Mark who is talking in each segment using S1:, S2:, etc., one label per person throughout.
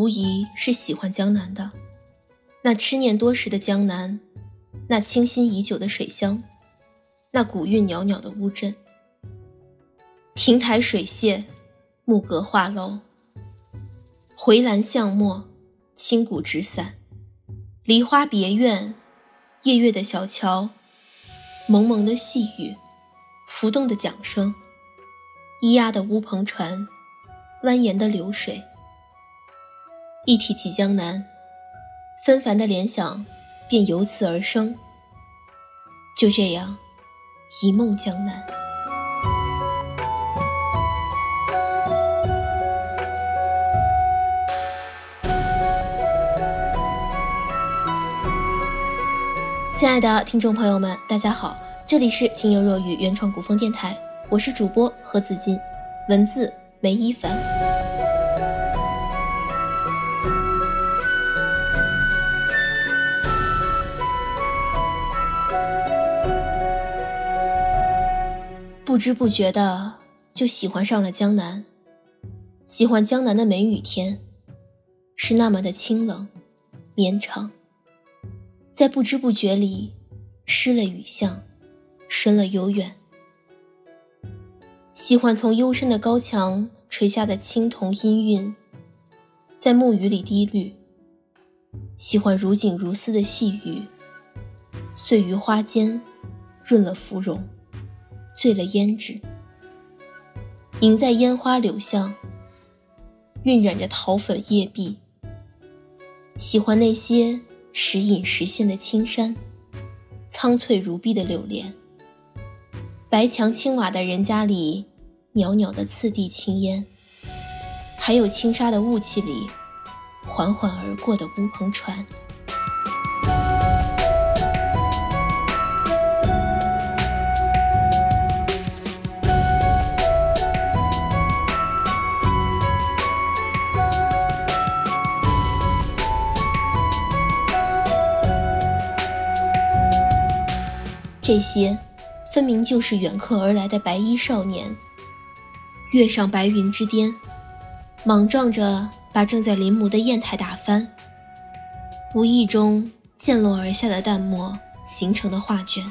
S1: 无疑是喜欢江南的。那痴念多时的江南，那清新已久的水乡，那古韵袅袅的乌镇。亭台水榭，木阁画楼，回廊巷陌，青谷纸伞，梨花别院，夜月的小桥，蒙蒙的细雨，浮动的桨声，咿呀的乌篷船，蜿蜒的流水。一提起江南，纷繁的联想便由此而生。就这样，一梦江南。亲爱的听众朋友们，大家好，这里是情有若雨原创古风电台，我是主播何子金，文字梅一凡。不知不觉的就喜欢上了江南，喜欢江南的梅雨天，是那么的清冷、绵长。在不知不觉里，失了雨巷，深了悠远。喜欢从幽深的高墙垂下的青铜音韵，在暮雨里滴绿。喜欢如锦如丝的细雨，碎于花间，润了芙蓉，醉了胭脂。迎在烟花柳巷，晕染着桃粉叶碧。喜欢那些。时隐时现的青山，苍翠如碧的柳莲，白墙青瓦的人家里，袅袅的次第青烟，还有轻纱的雾气里，缓缓而过的乌篷船。这些，分明就是远客而来的白衣少年。跃上白云之巅，莽撞着把正在临摹的砚台打翻。无意中溅落而下的淡墨形成的画卷。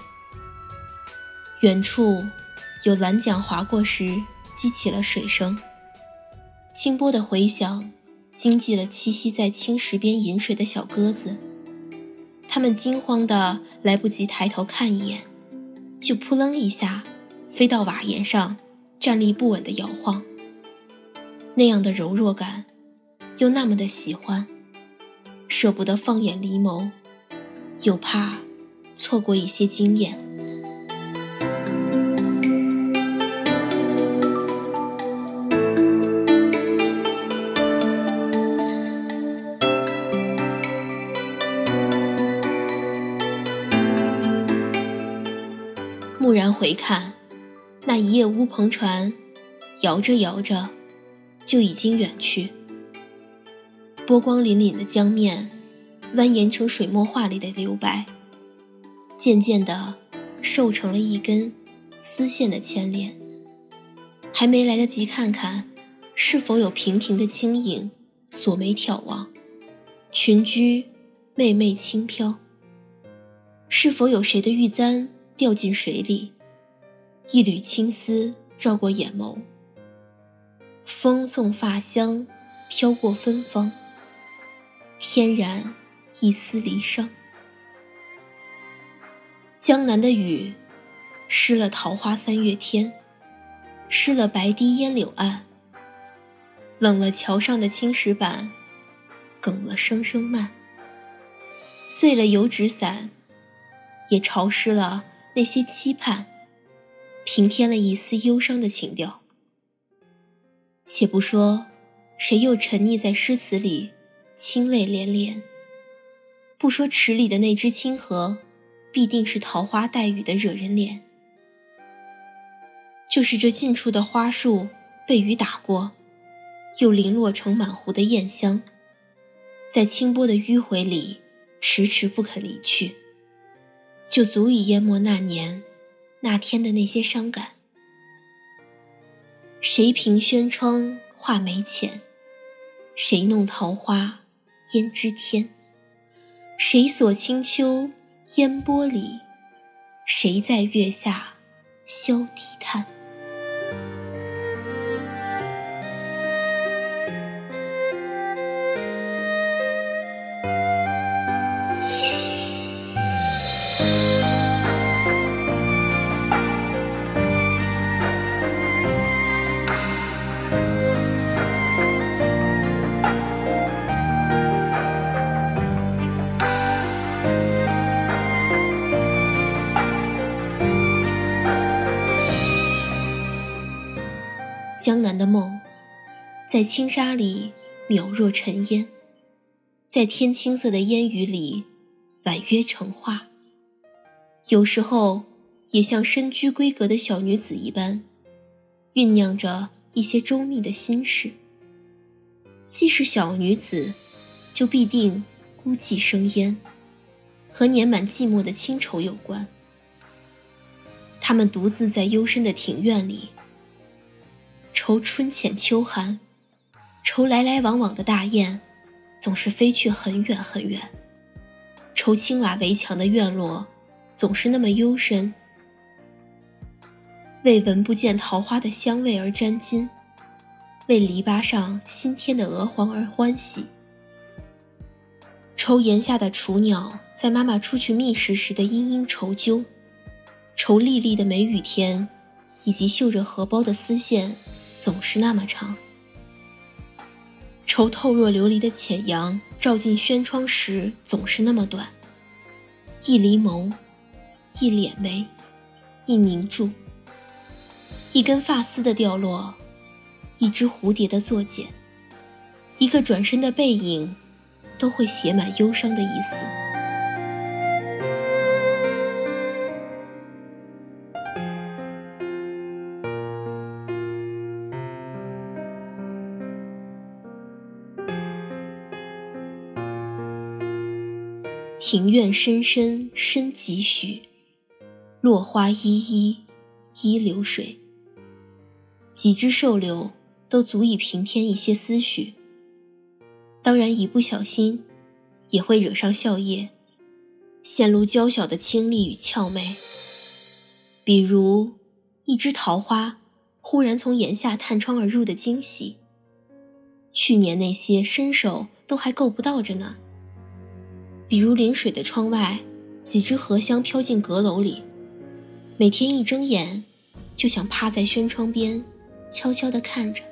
S1: 远处有蓝桨划过时激起了水声，清波的回响惊悸了栖息在青石边饮水的小鸽子。它们惊慌的来不及抬头看一眼。就扑棱一下，飞到瓦檐上，站立不稳的摇晃。那样的柔弱感，又那么的喜欢，舍不得放眼离眸，又怕错过一些惊艳。一叶乌篷船，摇着摇着，就已经远去。波光粼粼的江面，蜿蜒成水墨画里的留白，渐渐地瘦成了一根丝线的牵连。还没来得及看看，是否有平平的轻影锁眉眺望，裙裾媚媚轻飘，是否有谁的玉簪？掉进水里，一缕青丝照过眼眸。风送发香，飘过芬芳。天然一丝离殇。江南的雨，湿了桃花三月天，湿了白堤烟柳岸，冷了桥上的青石板，哽了声声慢，碎了油纸伞，也潮湿了。那些期盼，平添了一丝忧伤的情调。且不说谁又沉溺在诗词里，清泪连连；不说池里的那只青荷，必定是桃花带雨的惹人怜。就是这近处的花树被雨打过，又零落成满湖的艳香，在清波的迂回里，迟迟不肯离去。就足以淹没那年、那天的那些伤感。谁凭轩窗画眉浅？谁弄桃花胭脂天？谁锁清秋烟波里？谁在月下消笛叹？在轻纱里渺若尘烟，在天青色的烟雨里婉约成画。有时候也像深居闺阁的小女子一般，酝酿着一些周密的心事。既是小女子，就必定孤寂生烟，和年满寂寞的清愁有关。他们独自在幽深的庭院里。愁春浅秋寒，愁来来往往的大雁，总是飞去很远很远。愁青瓦围墙的院落，总是那么幽深。为闻不见桃花的香味而沾襟，为篱笆上新添的鹅黄而欢喜。愁檐下的雏鸟在妈妈出去觅食时的嘤嘤愁啾，愁沥沥的梅雨天，以及绣着荷包的丝线。总是那么长，愁透若琉璃的浅阳照进轩窗时总是那么短。一离眸，一敛眉，一凝住，一根发丝的掉落，一只蝴蝶的作茧，一个转身的背影，都会写满忧伤的意思。庭院深深深几许，落花依依依流水。几枝瘦柳都足以平添一些思绪。当然，一不小心也会惹上笑靥，显露娇小的清丽与俏媚。比如一枝桃花忽然从檐下探窗而入的惊喜。去年那些伸手都还够不到着呢。比如临水的窗外，几枝荷香飘进阁楼里，每天一睁眼，就想趴在轩窗边，悄悄地看着，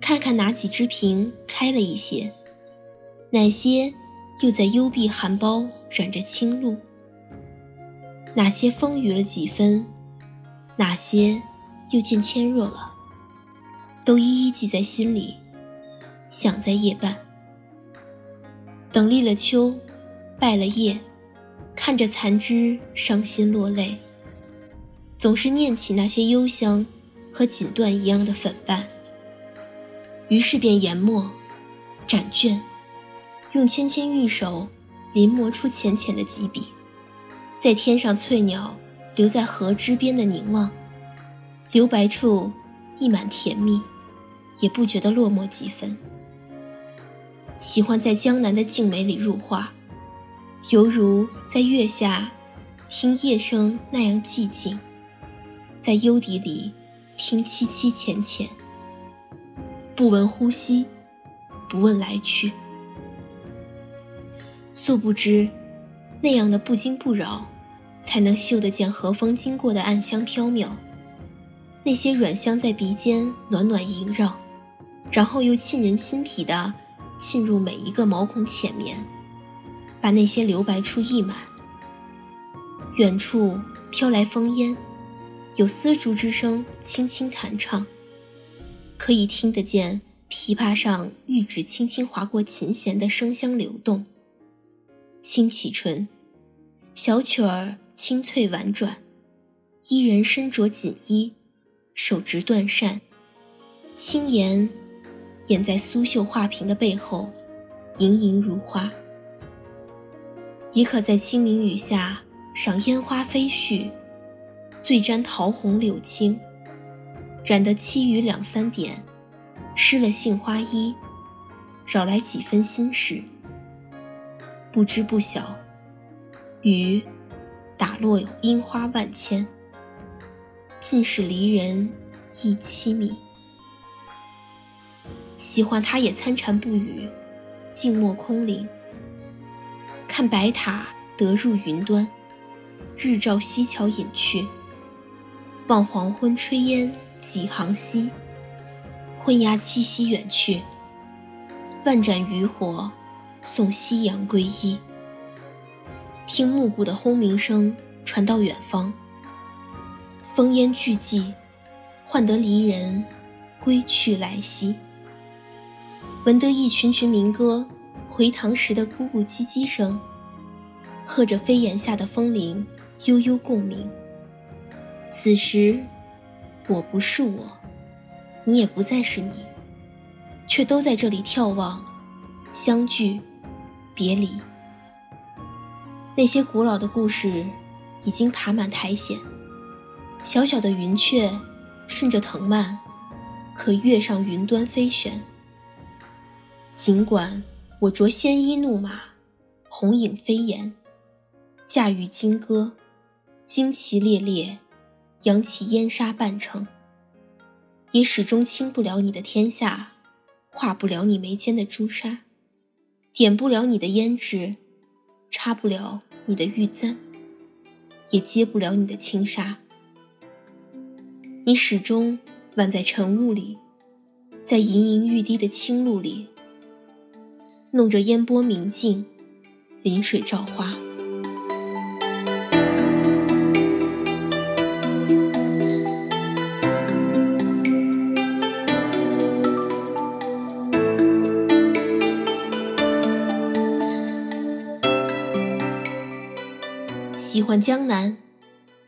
S1: 看看哪几枝瓶开了一些，哪些又在幽闭含苞染着青露，哪些丰腴了几分，哪些又渐纤弱了，都一一记在心里，想在夜半。等立了秋，败了叶，看着残枝，伤心落泪。总是念起那些幽香和锦缎一样的粉瓣，于是便研墨、展卷，用纤纤玉手临摹出浅浅的几笔，在天上翠鸟留在河枝边的凝望，留白处溢满甜蜜，也不觉得落寞几分。喜欢在江南的静美里入画，犹如在月下听夜声那样寂静，在幽笛里听凄凄浅浅，不闻呼吸，不问来去。素不知，那样的不惊不扰，才能嗅得见和风经过的暗香飘渺，那些软香在鼻尖暖暖萦绕，然后又沁人心脾的。沁入每一个毛孔浅眠，把那些留白处溢满。远处飘来风烟，有丝竹之声轻轻弹唱，可以听得见琵琶上玉指轻轻划过琴弦的声香流动。轻启唇，小曲儿清脆婉转，伊人身着锦衣，手执断扇，轻言。掩在苏绣画屏的背后，盈盈如花。也可在清明雨下赏烟花飞絮，醉沾桃红柳青，染得凄雨两三点，湿了杏花衣，扰来几分心事。不知不晓，雨打落樱花万千，尽是离人忆凄迷。喜欢他也参禅不语，静默空灵。看白塔得入云端，日照西桥隐去。望黄昏炊烟几行稀，昏鸦栖息远去。万盏渔火送夕阳归依。听暮鼓的轰鸣声传到远方，烽烟俱寂，换得离人归去来兮。闻得一群群民歌，回堂时的咕咕唧唧声，和着飞檐下的风铃悠悠共鸣。此时，我不是我，你也不再是你，却都在这里眺望，相聚，别离。那些古老的故事，已经爬满苔藓。小小的云雀，顺着藤蔓，可跃上云端飞旋。尽管我着鲜衣怒马，红影飞檐，驾驭金戈，旌旗猎猎。扬起烟沙半城，也始终倾不了你的天下，化不了你眉间的朱砂，点不了你的胭脂，插不了你的玉簪，也接不了你的轻纱。你始终宛在晨雾里，在盈盈欲滴的清露里，弄着烟波明镜，临水照花。喜欢江南，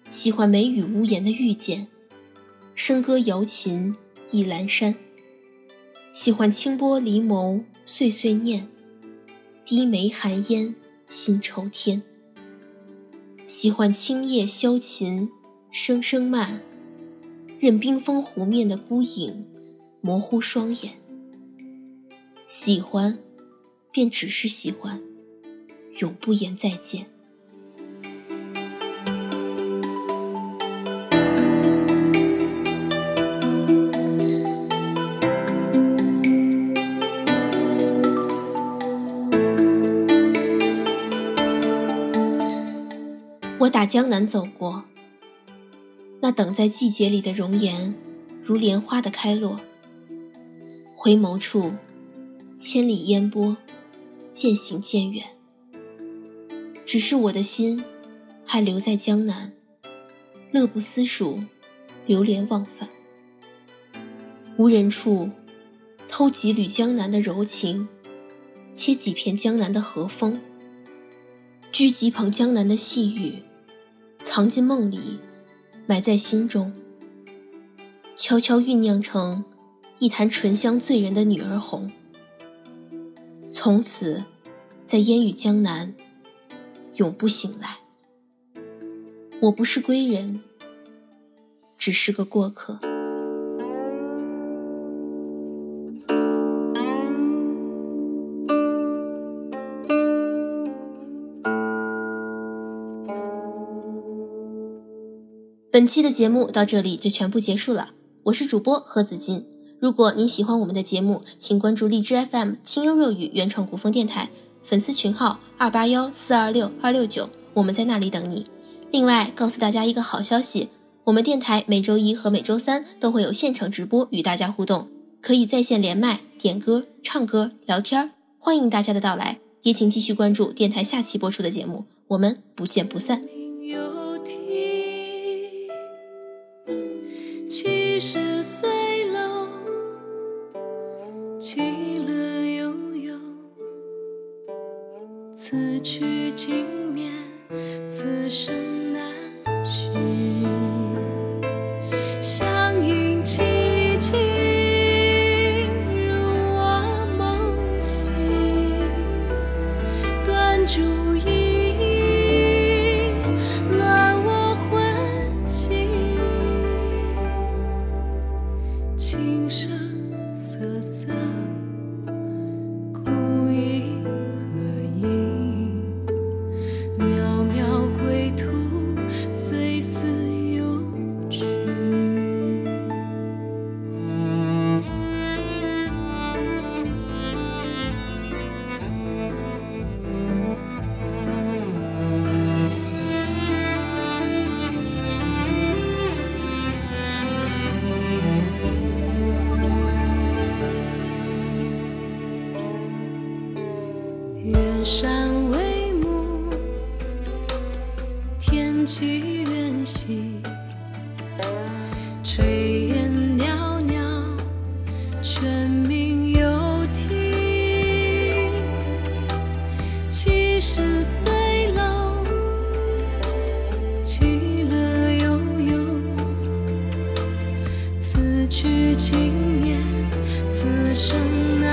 S1: 喜欢梅雨无言的遇见，笙歌瑶琴忆阑珊。喜欢清波离眸碎碎念，低眉含烟心愁天。喜欢青叶萧琴声声慢，任冰封湖面的孤影模糊双眼。喜欢，便只是喜欢，永不言再见。打江南走过，那等在季节里的容颜，如莲花的开落。回眸处，千里烟波，渐行渐远。只是我的心，还留在江南，乐不思蜀，流连忘返。无人处，偷几缕江南的柔情，切几片江南的和风。掬几捧江南的细雨，藏进梦里，埋在心中，悄悄酝酿成一坛醇香醉人的女儿红。从此，在烟雨江南，永不醒来。我不是归人，只是个过客。本期的节目到这里就全部结束了，我是主播何子金。如果您喜欢我们的节目，请关注荔枝 FM 清幽若雨原创古风电台粉丝群号二八幺四二六二六九，我们在那里等你。另外，告诉大家一个好消息，我们电台每周一和每周三都会有现场直播与大家互动，可以在线连麦、点歌、唱歌、聊天，欢迎大家的到来。也请继续关注电台下期播出的节目，我们不见不散。七十岁楼，其乐悠悠。此去经年，此生难续。
S2: 去经年，此生难。